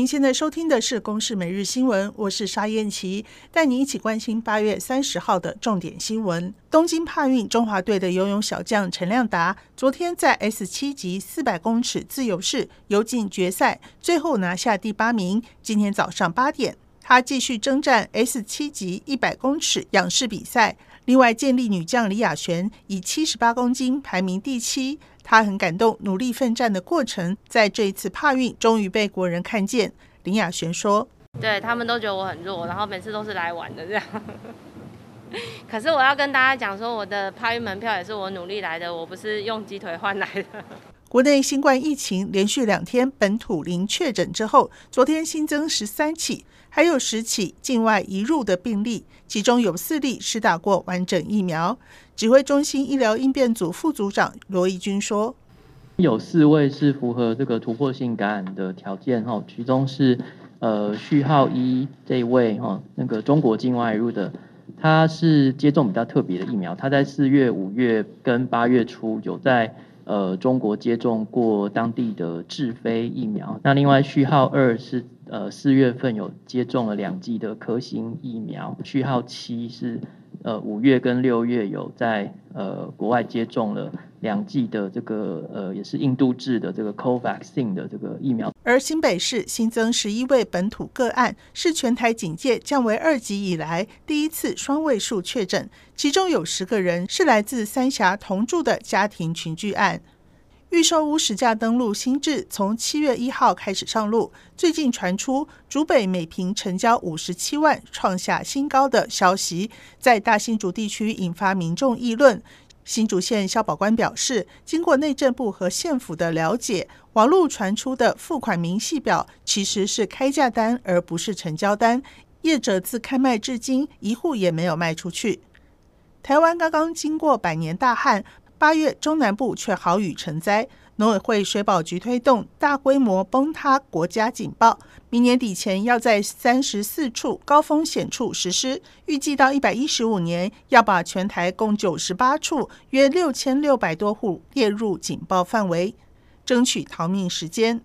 您现在收听的是《公视每日新闻》，我是沙燕琪，带您一起关心八月三十号的重点新闻。东京帕运中华队的游泳小将陈亮达，昨天在 S 七级四百公尺自由式游进决赛，最后拿下第八名。今天早上八点，他继续征战 S 七级一百公尺仰式比赛。另外，健力女将李雅璇以七十八公斤排名第七。她很感动，努力奋战的过程，在这一次帕运终于被国人看见。林雅璇说：“对他们都觉得我很弱，然后每次都是来玩的这样。可是我要跟大家讲说，我的帕运门票也是我努力来的，我不是用鸡腿换来的。”国内新冠疫情连续两天本土零确诊之后，昨天新增十三起，还有十起境外移入的病例，其中有四例是打过完整疫苗。指挥中心医疗应变组副组长罗义军说：“有四位是符合这个突破性感染的条件哈，其中是呃序号一这一位哈，那个中国境外入的，他是接种比较特别的疫苗，他在四月、五月跟八月初有在呃中国接种过当地的智飞疫苗。那另外序号二是呃四月份有接种了两剂的科兴疫苗，序号七是。”呃，五月跟六月有在呃国外接种了两剂的这个呃也是印度制的这个 Covaxin 的这个疫苗。而新北市新增十一位本土个案，是全台警戒降为二级以来第一次双位数确诊，其中有十个人是来自三峡同住的家庭群聚案。预售屋实价登录新制从七月一号开始上路，最近传出竹北每坪成交五十七万，创下新高的消息，在大新竹地区引发民众议论。新竹县消保官表示，经过内政部和县府的了解，网络传出的付款明细表其实是开价单，而不是成交单。业者自开卖至今，一户也没有卖出去。台湾刚刚经过百年大旱。八月中南部却豪雨成灾，农委会水保局推动大规模崩塌国家警报，明年底前要在三十四处高风险处实施，预计到一百一十五年要把全台共九十八处约六千六百多户列入警报范围，争取逃命时间。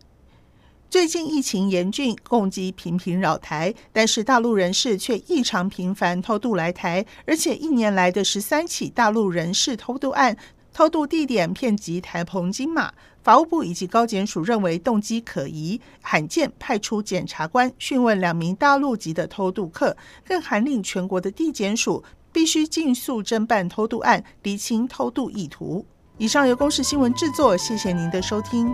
最近疫情严峻，攻击频频扰台，但是大陆人士却异常频繁偷渡来台，而且一年来的十三起大陆人士偷渡案。偷渡地点遍及台澎金马，法务部以及高检署认为动机可疑，罕见派出检察官讯问两名大陆籍的偷渡客，更函令全国的地检署必须尽速侦办偷渡案，厘清偷渡意图。以上由公视新闻制作，谢谢您的收听。